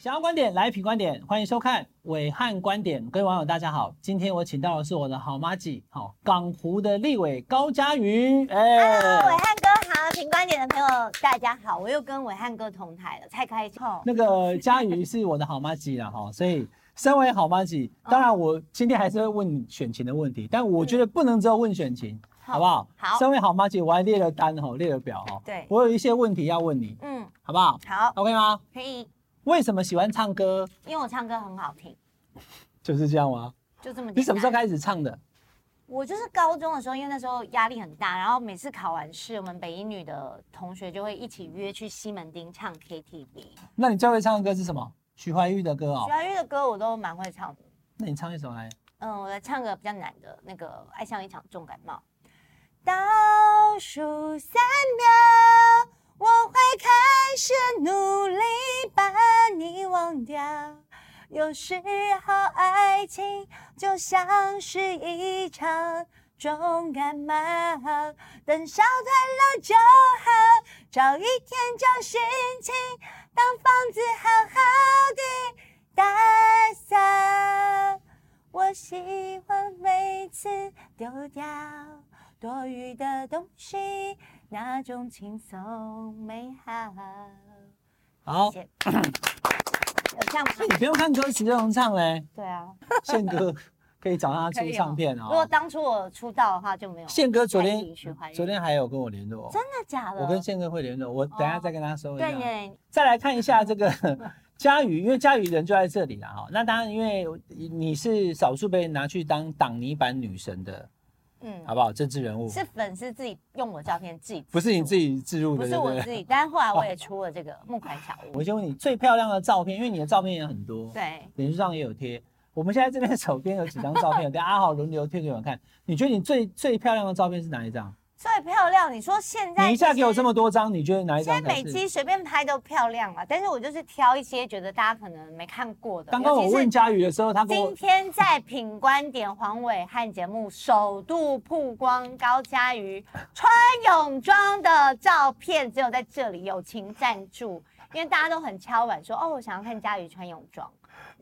想要观点来品观点，欢迎收看伟汉观点。各位网友大家好，今天我请到的是我的好妈吉，好港湖的立委高嘉瑜。哎，Hello，暐瀚哥好，品观点的朋友大家好，我又跟伟汉哥同台了，太开心。那个嘉瑜是我的好妈吉了哈，所以身为好妈吉，当然我今天还是会问选情的问题，但我觉得不能只有问选情。好不好？好。身为好妈吉，我还列了单哈，列了表哈。对。我有一些问题要问你。嗯。好不好？好。OK 吗？可以。为什么喜欢唱歌？因为我唱歌很好听。就是这样吗？就这么。你什么时候开始唱的？我就是高中的时候，因为那时候压力很大，然后每次考完试，我们北一女的同学就会一起约去西门町唱 KTV。那你最会唱的歌是什么？许怀玉的歌哦。许怀玉的歌我都蛮会唱的。那你唱一首来。嗯，我来唱个比较难的，那个《爱像一场重感冒》。倒数三秒，我会开始努力把你忘掉。有时候爱情就像是一场重感冒，等烧退了就好，找一天找心情当房子好好的打扫。我喜欢每次丢掉。多余的东西，那种轻松美好。好，谢谢有这样吗？你不用看歌词就能唱嘞。对啊，宪哥可以找他出唱片啊、哦。如果当初我出道的话，就没有。宪哥昨天昨天还有跟我联络。真的假的？我跟宪哥会联络，我等下再跟他说一下。对耶。再来看一下这个 嘉宇，因为嘉宇人就在这里了哈。那当然，因为你是少数被拿去当挡泥板女神的。嗯，好不好？政治人物是粉丝自己用我照片自己，不是你自己置入的，不是我自己。但是后来我也出了这个木款小屋。我先问你最漂亮的照片，因为你的照片也很多，对，脸书上也有贴。我们现在这边手边有几张照片，等下阿豪轮流贴给我们看。你觉得你最最漂亮的照片是哪一张？最漂亮，你说现在你一下给我这么多张，你觉得哪一张？现在美肌随便拍都漂亮嘛，但是我就是挑一些觉得大家可能没看过的。刚刚我问嘉瑜的时候，他今天在品观点黄伟汉节目首度曝光高嘉瑜穿泳装的照片，只有在这里友情赞助，因为大家都很敲碗说，哦，我想要看嘉瑜穿泳装。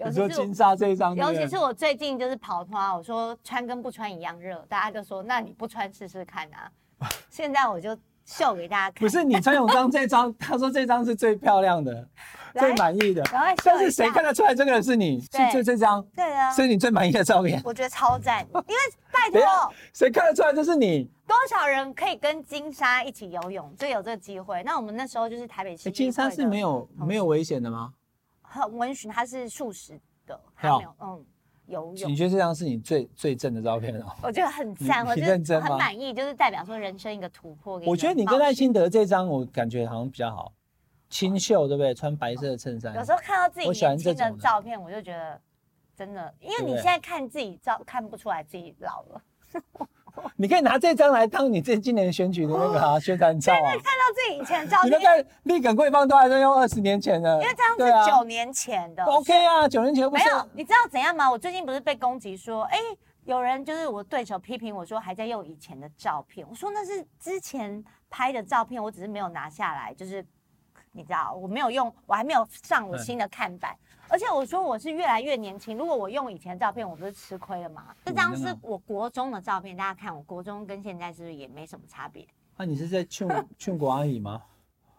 你说金沙这一张，尤其是我最近就是跑脱，我说穿跟不穿一样热，大家就说，那你不穿试试看啊。现在我就秀给大家看。不是你穿泳装这张，他说这张是最漂亮的，最满意的。但是谁看得出来这个人是你？是就这张。对啊。是你最满意的照片。我觉得超赞，因为拜托，谁看得出来这是你？多少人可以跟金沙一起游泳，就有这个机会。那我们那时候就是台北市。金沙是没有没有危险的吗？很温驯，它是素食的，还没有嗯。游泳，你觉得这张是你最最正的照片哦？我觉得很赞，我觉得很满意，就是代表说人生一个突破。我觉得你跟赖清德这张，我感觉好像比较好，清秀，对不对？穿白色的衬衫。有时候看到自己年轻的照片，我就觉得真的，因为你现在看自己照看不出来自己老了。你可以拿这张来当你这今年选举的那个啊宣传照啊！看到自己以前的照片，你那个立耿贵芳都还在用二十年前的，因为这张是九年前的。OK 啊，九年前不是。没有，你知道怎样吗？我最近不是被攻击说，哎，有人就是我对手批评我说还在用以前的照片。我说那是之前拍的照片，我只是没有拿下来，就是你知道我没有用，我还没有上我新的看板。而且我说我是越来越年轻，如果我用以前的照片，我不是吃亏了吗？这张是我国中的照片，大家看我国中跟现在是不是也没什么差别？那、啊、你是在劝 劝国阿姨吗？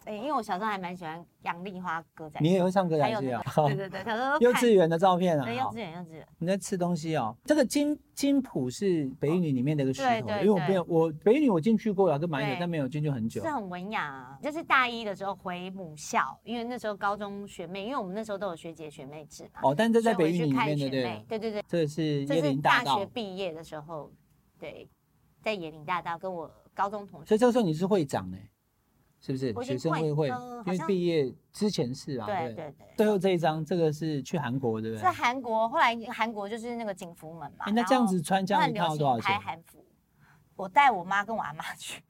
对，因为我小时候还蛮喜欢杨丽花歌仔，你也会唱歌仔戏啊？对对对，小时候 幼稚园的照片啊，对，幼稚园幼稚园。你在吃东西哦？这个金金浦是北一女里面的一个石头，因为我没有我北一女我进去过了，跟蛮久，但没有进去很久。是很文雅啊，就是大一的时候回母校，因为那时候高中学妹，因为我们那时候都有学姐学妹制嘛。哦，但这在北一女里面的对对对对，这是椰林大道。大学毕业的时候，对，在野林大道跟我高中同学。所以这个时候你是会长呢？是不是学生会会？因为毕业之前是啊，对对对。最后这一张，这个是去韩国，对不对？是韩国，后来韩国就是那个景福门嘛。那这样子穿这样子要多少钱？拍韩服，我带我妈跟我阿妈去。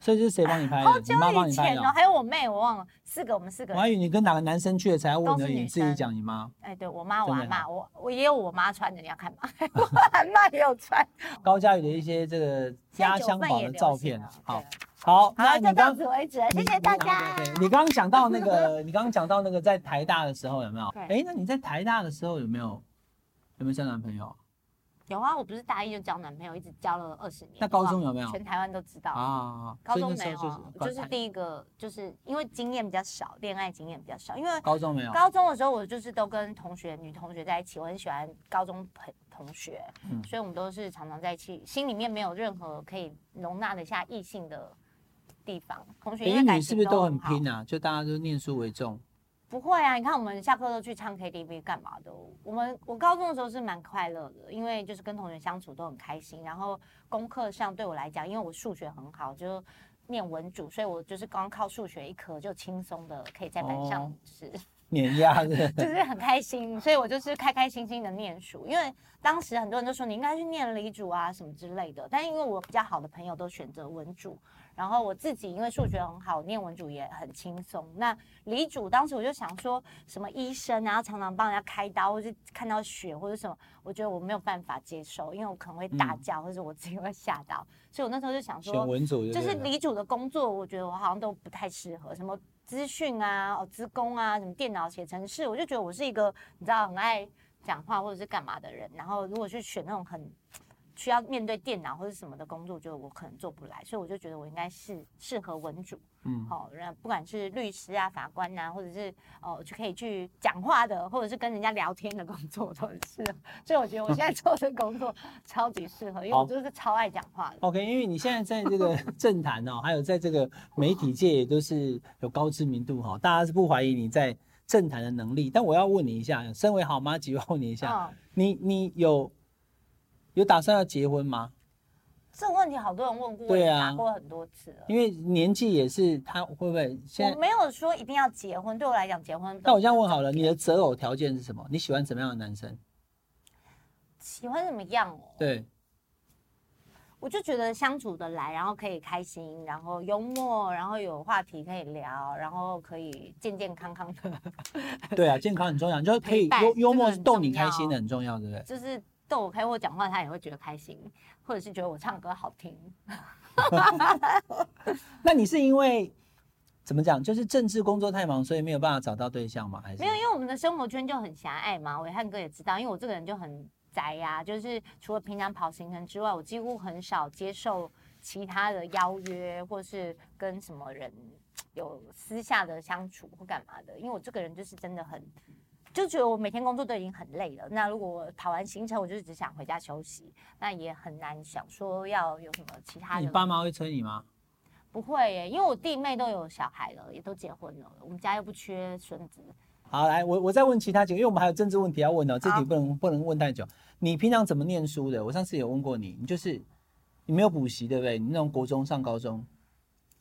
所以是谁帮你拍的？你妈帮你拍的？还有我妹，我忘了，四个我们四个。我还以为你跟哪个男生去的才要问呢？你自己讲你妈。哎，对我妈我阿妈，我我也有我妈穿的，你要看吗？我阿妈也有穿。高佳宇的一些这个压箱宝的照片啊，好。好，那就到此为止，谢谢大家。对，你刚刚讲到那个，你刚刚讲到那个在台大的时候有没有？哎，那你在台大的时候有没有有没有交男朋友？有啊，我不是大一就交男朋友，一直交了二十年。那高中有没有？全台湾都知道啊。高中没有，就是第一个，就是因为经验比较少，恋爱经验比较少。因为高中没有。高中的时候，我就是都跟同学、女同学在一起，我很喜欢高中朋同学，嗯，所以我们都是常常在一起，心里面没有任何可以容纳得下异性的地方。同学因为你是不是都很拼啊？就大家都念书为重。不会啊，你看我们下课都去唱 KTV 干嘛的？我们我高中的时候是蛮快乐的，因为就是跟同学相处都很开心。然后功课上对我来讲，因为我数学很好，就念文组，所以我就是光靠数学一科就轻松的可以在班上就是。哦碾压的，就是很开心，所以我就是开开心心的念书。因为当时很多人都说你应该去念理组啊什么之类的，但因为我比较好的朋友都选择文组，然后我自己因为数学很好，念文组也很轻松。那理主当时我就想说什么医生啊，然后常常帮人家开刀，或是看到血或者什么，我觉得我没有办法接受，因为我可能会大叫，或者我自己会吓到，所以我那时候就想说，文组就是理主的工作，我觉得我好像都不太适合什么。资讯啊，哦，资工啊，什么电脑写程式，我就觉得我是一个你知道很爱讲话或者是干嘛的人。然后如果去选那种很需要面对电脑或者什么的工作，就我可能做不来，所以我就觉得我应该是适合文主。嗯，好，那不管是律师啊、法官啊，或者是哦，就可以去讲话的，或者是跟人家聊天的工作，都很适合。所以我觉得我现在 做的工作超级适合，因为我就是超爱讲话的。OK，因为你现在在这个 政坛哦，还有在这个媒体界也都是有高知名度哈，大家是不怀疑你在政坛的能力。但我要问你一下，身为好妈吉，我要问你一下，哦、你你有有打算要结婚吗？这个问题好多人问过，对啊，打过很多次了。因为年纪也是，他会不会现在？我没有说一定要结婚，对我来讲结婚。那我这样问好了，你的择偶条件是什么？你喜欢什么样的男生？喜欢什么样哦？对，我就觉得相处的来，然后可以开心，然后幽默，然后有话题可以聊，然后可以健健康康的。对啊，健康很重要，就是可以幽幽默是逗你开心的，很重要，对不对？就是。逗我开我讲话，他也会觉得开心，或者是觉得我唱歌好听。那你是因为怎么讲？就是政治工作太忙，所以没有办法找到对象吗？还是没有？因为我们的生活圈就很狭隘嘛。伟汉哥也知道，因为我这个人就很宅呀、啊，就是除了平常跑行程之外，我几乎很少接受其他的邀约，或是跟什么人有私下的相处或干嘛的。因为我这个人就是真的很。就觉得我每天工作都已经很累了，那如果我跑完行程，我就只想回家休息，那也很难想说要有什么其他的。你爸妈会催你吗？不会耶，因为我弟妹都有小孩了，也都结婚了，我们家又不缺孙子。好，来，我我再问其他几个，因为我们还有政治问题要问哦，这题不能不能问太久。你平常怎么念书的？我上次有问过你，你就是你没有补习对不对？你那种国中上高中。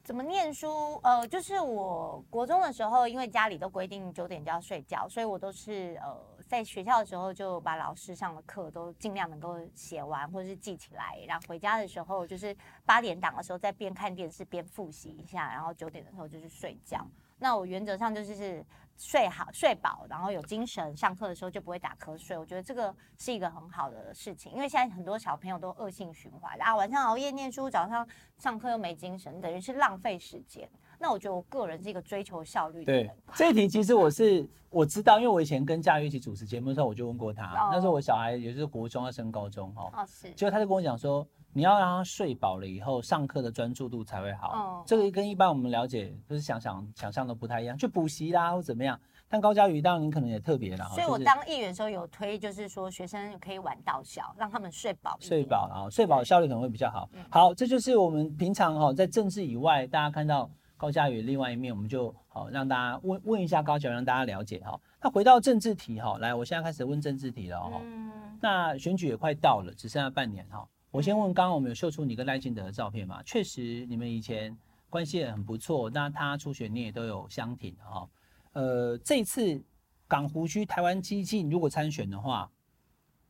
怎么念书？呃，就是我国中的时候，因为家里都规定九点就要睡觉，所以我都是呃在学校的时候就把老师上的课都尽量能够写完或者是记起来，然后回家的时候就是八点档的时候再边看电视边复习一下，然后九点的时候就去睡觉。那我原则上就是是睡好睡饱，然后有精神，上课的时候就不会打瞌睡。我觉得这个是一个很好的事情，因为现在很多小朋友都恶性循环啊，晚上熬夜念书，早上上课又没精神，等于是浪费时间。那我觉得我个人是一个追求效率的人。对，这一题其实我是我知道，因为我以前跟佳玉一起主持节目的时候，我就问过他。哦、那时候我小孩也是国中要升高中哈，哦，是，结果他就跟我讲说。你要让他睡饱了以后，上课的专注度才会好。哦，这个跟一般我们了解就是想想想象的不太一样，去补习啦或怎么样。但高嘉瑜当然你可能也特别了。所以我当议员的时候有推，就是说学生可以晚到校，让他们睡饱。睡饱啊，睡饱效率可能会比较好。嗯、好，这就是我们平常哈在政治以外，大家看到高嘉瑜另外一面，我们就好让大家问问一下高嘉瑜，让大家了解哈。那回到政治题哈，来，我现在开始问政治题了哈。嗯。那选举也快到了，只剩下半年哈。我先问，刚刚我们有秀出你跟赖清德的照片吗？确实，你们以前关系也很不错。那他初选你也都有相挺哈。呃，这次港湖区台湾基进如果参选的话，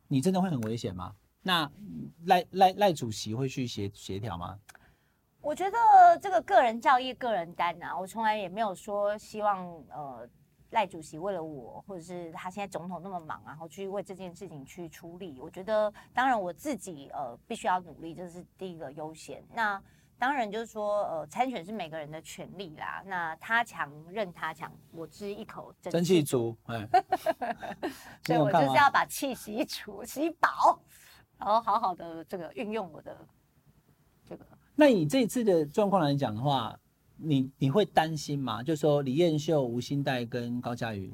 你真的会很危险吗？那赖赖赖主席会去协协调吗？我觉得这个个人教义个人担啊，我从来也没有说希望呃。赖主席为了我，或者是他现在总统那么忙，然后去为这件事情去出力，我觉得当然我自己呃必须要努力，这是第一个优先。那当然就是说，呃，参选是每个人的权利啦。那他强任他强，我吃一口真气足。哎，所以我就是要把气洗足、洗饱，然后好好的这个运用我的这个。那以这次的状况来讲的话，你你会担心吗？就说李彦秀、吴欣岱跟高佳瑜，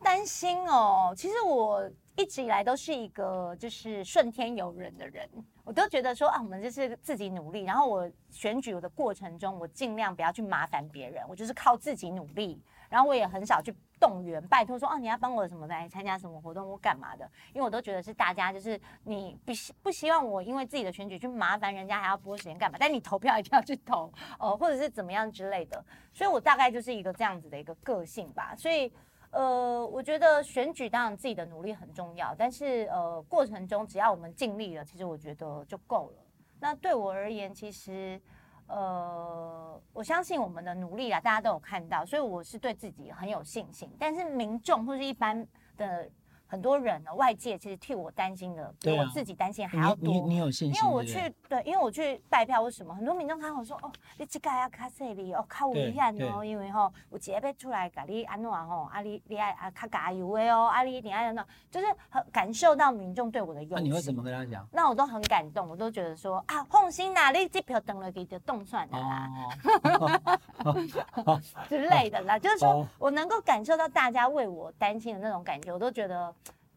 担心哦。其实我。一直以来都是一个就是顺天由人的人，我都觉得说啊，我们就是自己努力。然后我选举的过程中，我尽量不要去麻烦别人，我就是靠自己努力。然后我也很少去动员、拜托说啊，你要帮我什么来参加什么活动，我干嘛的？因为我都觉得是大家就是你不希不希望我因为自己的选举去麻烦人家，还要拨时间干嘛？但你投票一定要去投、呃，或者是怎么样之类的。所以我大概就是一个这样子的一个个性吧。所以。呃，我觉得选举当然自己的努力很重要，但是呃，过程中只要我们尽力了，其实我觉得就够了。那对我而言，其实呃，我相信我们的努力啊，大家都有看到，所以我是对自己很有信心。但是民众或是一般的。很多人呢，外界其实替我担心的，比我自己担心还要多。你你有信心？因为我去对，因为我去拜票，为什么？很多民众看我说，哦，你这个要卡这里哦，卡危险哦，因为吼，我直接要出来甲你安怎吼，啊你你爱啊卡加油的哦，啊你你爱那，就是很感受到民众对我的用心。那你会怎么跟他讲？那我都很感动，我都觉得说啊，放心啦，你这票等了给就动算的啦，之类的啦，就是说我能够感受到大家为我担心的那种感觉，我都觉得。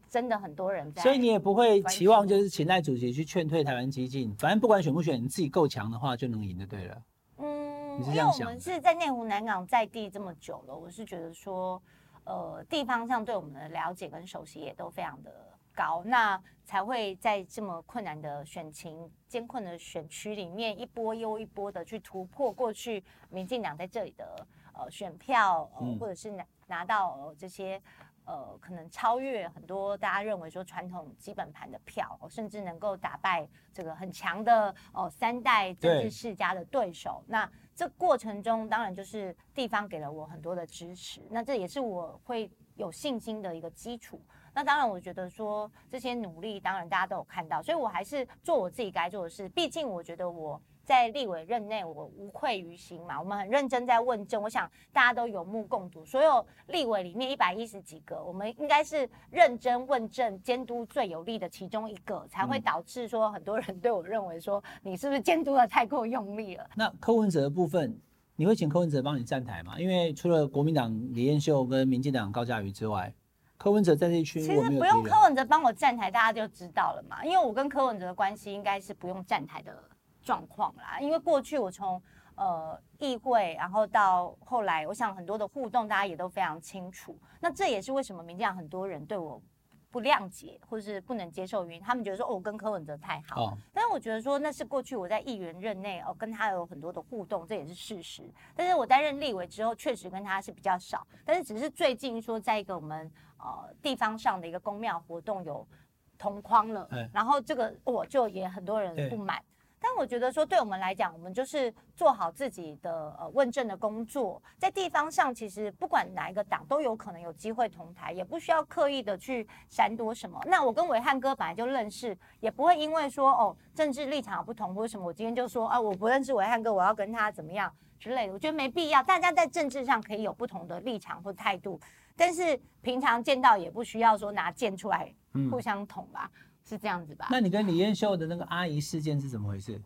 真的很多人在，所以你也不会期望就是请赖主席去劝退台湾激进，反正不管选不选，你自己够强的话就能赢就对了。嗯，因为我们是在内湖南港在地这么久了，我是觉得说，呃，地方上对我们的了解跟熟悉也都非常的高，那才会在这么困难的选情、艰困的选区里面，一波又一波的去突破过去民进党在这里的呃选票，呃，或者是拿拿到呃这些。呃，可能超越很多大家认为说传统基本盘的票，甚至能够打败这个很强的哦三代政治世家的对手。对那这过程中，当然就是地方给了我很多的支持，那这也是我会有信心的一个基础。那当然，我觉得说这些努力，当然大家都有看到，所以我还是做我自己该做的事。毕竟我觉得我。在立委任内，我无愧于心嘛。我们很认真在问政，我想大家都有目共睹。所有立委里面一百一十几个，我们应该是认真问政、监督最有力的其中一个，才会导致说很多人对我认为说你是不是监督的太过用力了？那柯文哲的部分，你会请柯文哲帮你站台吗？因为除了国民党李彦秀跟民进党高嘉瑜之外，柯文哲在这一区，其实不用柯文哲帮我站台，大家就知道了嘛。因为我跟柯文哲的关系应该是不用站台的。状况啦，因为过去我从呃议会，然后到后来，我想很多的互动，大家也都非常清楚。那这也是为什么民进党很多人对我不谅解或者是不能接受原因，他们觉得说哦，我跟柯文哲太好。哦。但是我觉得说那是过去我在议员任内哦跟他有很多的互动，这也是事实。但是我担任立委之后，确实跟他是比较少。但是只是最近说，在一个我们呃地方上的一个公庙活动有同框了，嗯、然后这个我、哦、就也很多人不满。但我觉得说，对我们来讲，我们就是做好自己的呃问政的工作，在地方上，其实不管哪一个党都有可能有机会同台，也不需要刻意的去闪躲什么。那我跟伟汉哥本来就认识，也不会因为说哦政治立场不同或者什么，我今天就说啊我不认识伟汉哥，我要跟他怎么样之类的。我觉得没必要，大家在政治上可以有不同的立场或态度，但是平常见到也不需要说拿剑出来互相捅吧。嗯是这样子吧？那你跟李彦秀的那个阿姨事件是怎么回事？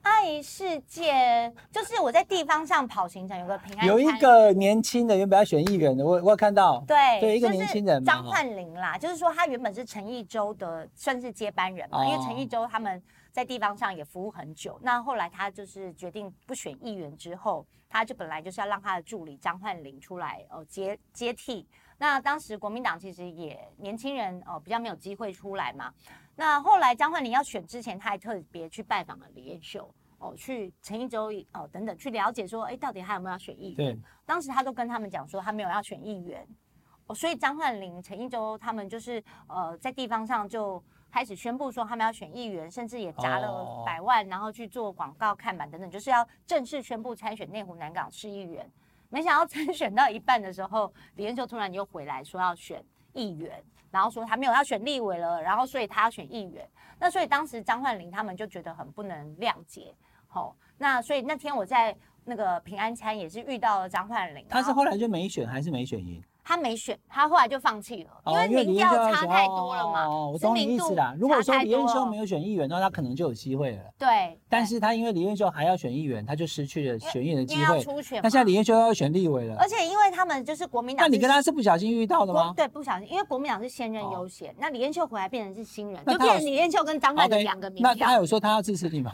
阿姨事件就是我在地方上跑行程，有个平安，有一个年轻的原本要选议员的，我我有看到，对，对，一个年轻人张焕林啦，就是说他原本是陈义洲的，算是接班人嘛，哦、因为陈义洲他们在地方上也服务很久，那后来他就是决定不选议员之后，他就本来就是要让他的助理张焕林出来哦接接替。那当时国民党其实也年轻人哦比较没有机会出来嘛。那后来张焕林要选之前，他还特别去拜访了李彦秀哦，去陈一舟哦等等去了解说，哎，到底还有没有要选议员？对，当时他都跟他们讲说他没有要选议员哦，所以张焕林、陈一舟他们就是呃在地方上就开始宣布说他们要选议员，甚至也砸了百万，然后去做广告看板等等，就是要正式宣布参选内湖南港市议员。没想到参 选到一半的时候，李彦秀突然又回来说要选议员，然后说他没有要选立委了，然后所以他要选议员。那所以当时张焕林他们就觉得很不能谅解，好，那所以那天我在那个平安餐也是遇到了张焕林，他是后来就没选还是没选赢？他没选，他后来就放弃了，因为民调差太多了嘛。哦，我懂你意思啦。如果说李彦秀没有选议员，那他可能就有机会了。对。但是他因为李彦秀还要选议员，他就失去了选议员的机会。那现在李彦秀要选立委了。而且因为他们就是国民党。那你跟他是不小心遇到的吗？对，不小心，因为国民党是现任优先，那李彦秀回来变成是新人，就变成李彦秀跟张焕霖两个民调。那他有说他要支持你吗？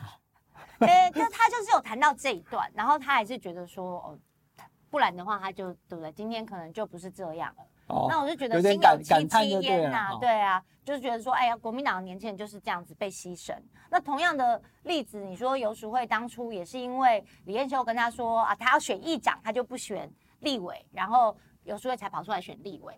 哎，那他就是有谈到这一段，然后他还是觉得说，哦，不然的话他就对不对？今天可能就不是这样了。那我就觉得心有戚戚焉呐，对啊，就是觉得说，哎呀，国民党的年轻人就是这样子被牺牲。那同样的例子，你说游淑慧当初也是因为李彦秀跟他说啊，他要选议长，他就不选立委，然后游淑慧才跑出来选立委。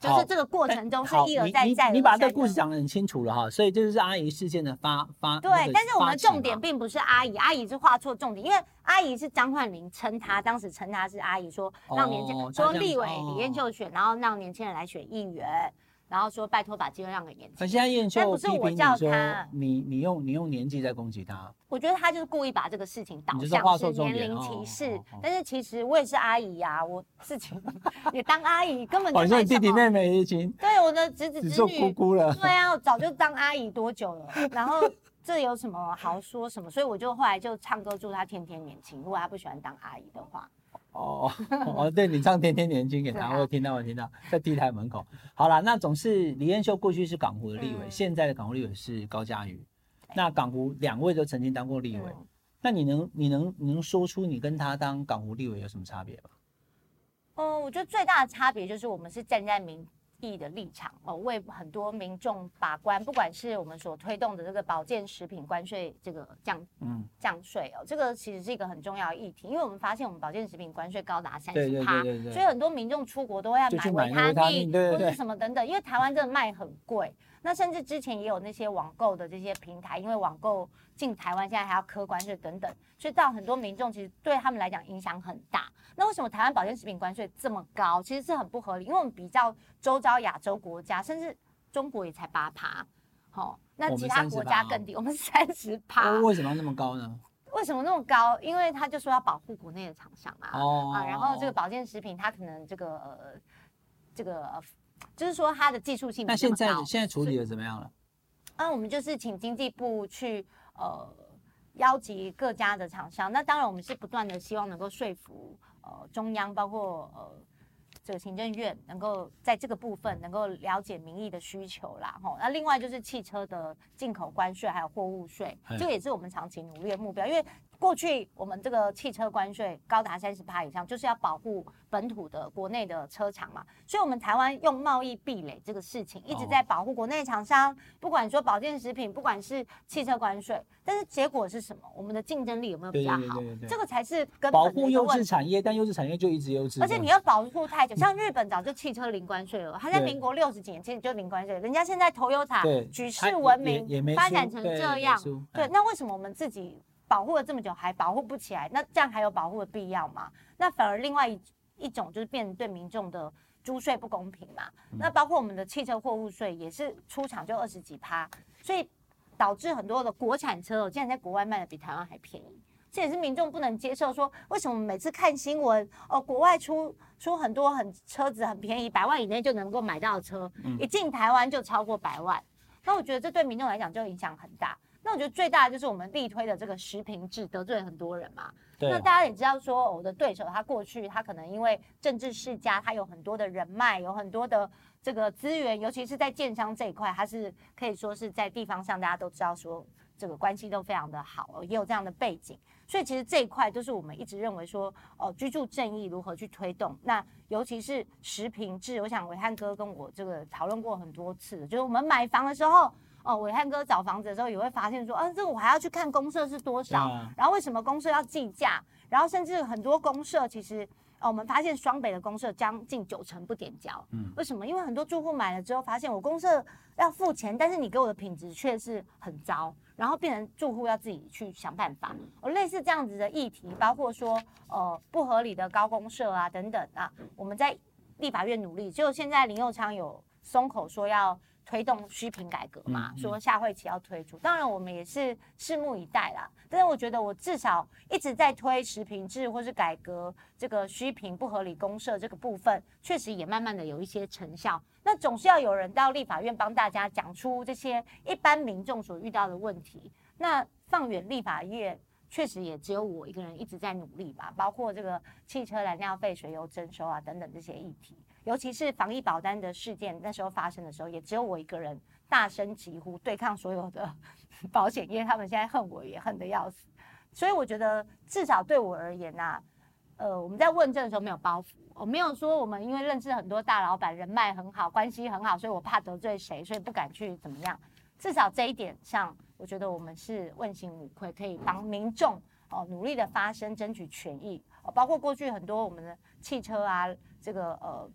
就是这个过程中是一而再再而三。你把这个故事讲得很清楚了哈，所以这就是阿姨事件的发发。对，但是我们的重点并不是阿姨，阿姨是画错重点，因为阿姨是张焕林称她，当时称她是阿姨，说让年轻人说立委李彦秀选，然后让年轻人来选议员。然后说拜托把机会让给年轻人。那现在彦秀批评你说你你用你用年纪在攻击他，我觉得他就是故意把这个事情导向是年龄歧视。但是其实我也是阿姨呀，我自己 也当阿姨，根本就。反正弟弟妹妹已经。对，我的侄子侄女。姑姑了。对啊，我早就当阿姨多久了？然后这有什么好说什么？所以我就后来就唱歌祝他天天年轻。如果他不喜欢当阿姨的话。哦哦，对你唱《天天年轻》给他，我有听到，我听到在 T 台门口。好了，那总是李彦秀过去是港湖的立委，现在的港湖立委是高嘉瑜。那港湖两位都曾经当过立委，那你能你能你能说出你跟他当港湖立委有什么差别吗？嗯，我觉得最大的差别就是我们是站在民意的立场哦，为很多民众把关，不管是我们所推动的这个保健食品关税这个降嗯降税哦，这个其实是一个很重要的议题，因为我们发现我们保健食品关税高达三十趴，所以很多民众出国都会要买维他命或者什么等等，因为台湾真的卖很贵。那甚至之前也有那些网购的这些平台，因为网购进台湾现在还要课关税等等，所以到很多民众其实对他们来讲影响很大。那为什么台湾保健食品关税这么高？其实是很不合理，因为我们比较周遭亚洲国家，甚至中国也才八趴，好，那其他国家更低，我们三十趴。为什么那么高呢？为什么那么高？因为他就说要保护国内的厂商啊，哦、啊，然后这个保健食品它可能这个呃这个。就是说它的技术性。那现在现在处理的怎么样了？嗯，我们就是请经济部去呃邀集各家的厂商。那当然我们是不断的希望能够说服呃中央，包括呃这个行政院，能够在这个部分能够了解民意的需求啦。吼，那另外就是汽车的进口关税还有货物税，这个也是我们长期努力的目标，因为。过去我们这个汽车关税高达三十趴以上，就是要保护本土的国内的车厂嘛，所以我们台湾用贸易壁垒这个事情一直在保护国内厂商，不管说保健食品，不管是汽车关税，但是结果是什么？我们的竞争力有没有比较好？这个才是根本保护优质产业，但优质产业就一直优质。而且你要保护太久，像日本早就汽车零关税了，它在民国六十几年其实就零关税，人家现在 Toyota 举世闻名，发展成这样，对，那为什么我们自己？保护了这么久还保护不起来，那这样还有保护的必要吗？那反而另外一一种就是变成对民众的租税不公平嘛。那包括我们的汽车货物税也是出厂就二十几趴，所以导致很多的国产车竟然在国外卖的比台湾还便宜，这也是民众不能接受。说为什么每次看新闻哦，国外出出很多很车子很便宜，百万以内就能够买到的车，一进台湾就超过百万。那我觉得这对民众来讲就影响很大。那我觉得最大的就是我们力推的这个实坪制得罪很多人嘛。对。那大家也知道说，我的对手他过去他可能因为政治世家，他有很多的人脉，有很多的这个资源，尤其是在建商这一块，他是可以说是在地方上大家都知道说这个关系都非常的好，也有这样的背景。所以其实这一块就是我们一直认为说，哦，居住正义如何去推动。那尤其是实平制，我想维汉哥跟我这个讨论过很多次，就是我们买房的时候。哦，伟汉哥找房子的时候也会发现说，啊，这个我还要去看公社是多少，啊、然后为什么公社要计价，然后甚至很多公社其实，哦，我们发现双北的公社将近九成不点交，嗯，为什么？因为很多住户买了之后发现我公社要付钱，但是你给我的品质却是很糟，然后变成住户要自己去想办法。哦，类似这样子的议题，包括说，呃，不合理的高公社啊等等啊，我们在立法院努力，就现在林佑昌有松口说要。推动虚评改革嘛，说下会期要推出，当然我们也是拭目以待啦。但是我觉得我至少一直在推实评制或是改革这个虚评不合理公社这个部分，确实也慢慢的有一些成效。那总是要有人到立法院帮大家讲出这些一般民众所遇到的问题。那放远立法院，确实也只有我一个人一直在努力吧，包括这个汽车燃料费、水油征收啊等等这些议题。尤其是防疫保单的事件，那时候发生的时候，也只有我一个人大声疾呼，对抗所有的 保险业。他们现在恨我也恨得要死，所以我觉得至少对我而言呐、啊，呃，我们在问政的时候没有包袱，我没有说我们因为认识很多大老板，人脉很好，关系很好，所以我怕得罪谁，所以不敢去怎么样。至少这一点上，我觉得我们是问心无愧，可以帮民众哦努力的发声，争取权益。哦，包括过去很多我们的汽车啊，这个呃。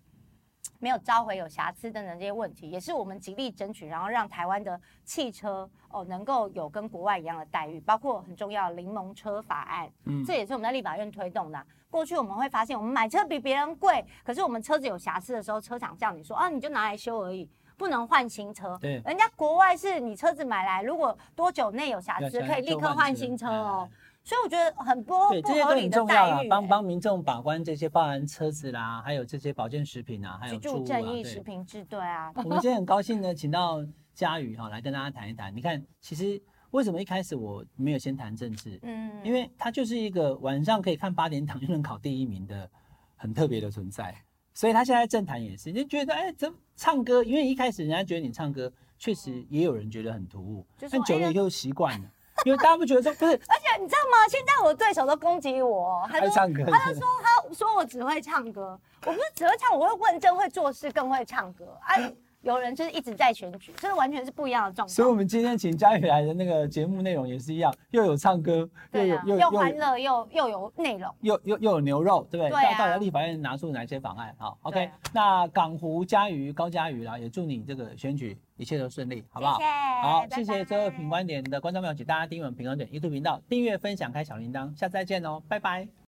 没有召回有瑕疵等等这些问题，也是我们极力争取，然后让台湾的汽车哦能够有跟国外一样的待遇，包括很重要的柠檬车法案，嗯，这也是我们在立法院推动的。过去我们会发现，我们买车比别人贵，可是我们车子有瑕疵的时候，车厂叫你说啊，你就拿来修而已，不能换新车。对，人家国外是你车子买来，如果多久内有瑕疵，可以立刻换新车哦。所以我觉得很多对这些都很重要啦，帮帮民众把关这些，包含车子啦，还有这些保健食品啊，还有住正义食品制对啊。我们今天很高兴呢，请到佳宇哈来跟大家谈一谈。你看，其实为什么一开始我没有先谈政治？嗯，因为他就是一个晚上可以看八点档又能考第一名的很特别的存在。所以他现在政坛也是，你就觉得哎，这唱歌，因为一开始人家觉得你唱歌确实也有人觉得很突兀，但久了以后习惯了。因为大家不觉得说不是，而且你知道吗？现在我的对手都攻击我，他就唱歌，他就说他说我只会唱歌，我不是只会唱，我会问政、会做事，更会唱歌。哎。有人就是一直在选举，这是完全是不一样的状况。所以，我们今天请嘉瑜来的那个节目内容也是一样，又有唱歌，又有又欢乐，又又有内容，又又又有牛肉，对不对？对啊。到底立法院拿出哪些方案？好，OK。那港湖嘉瑜高嘉瑜啦，也祝你这个选举一切都顺利，好不好？谢谢。好，谢谢所有品观点的观众朋友，请大家订阅我们品观点 YouTube 频道，订阅、分享、开小铃铛，下次再见哦，拜拜。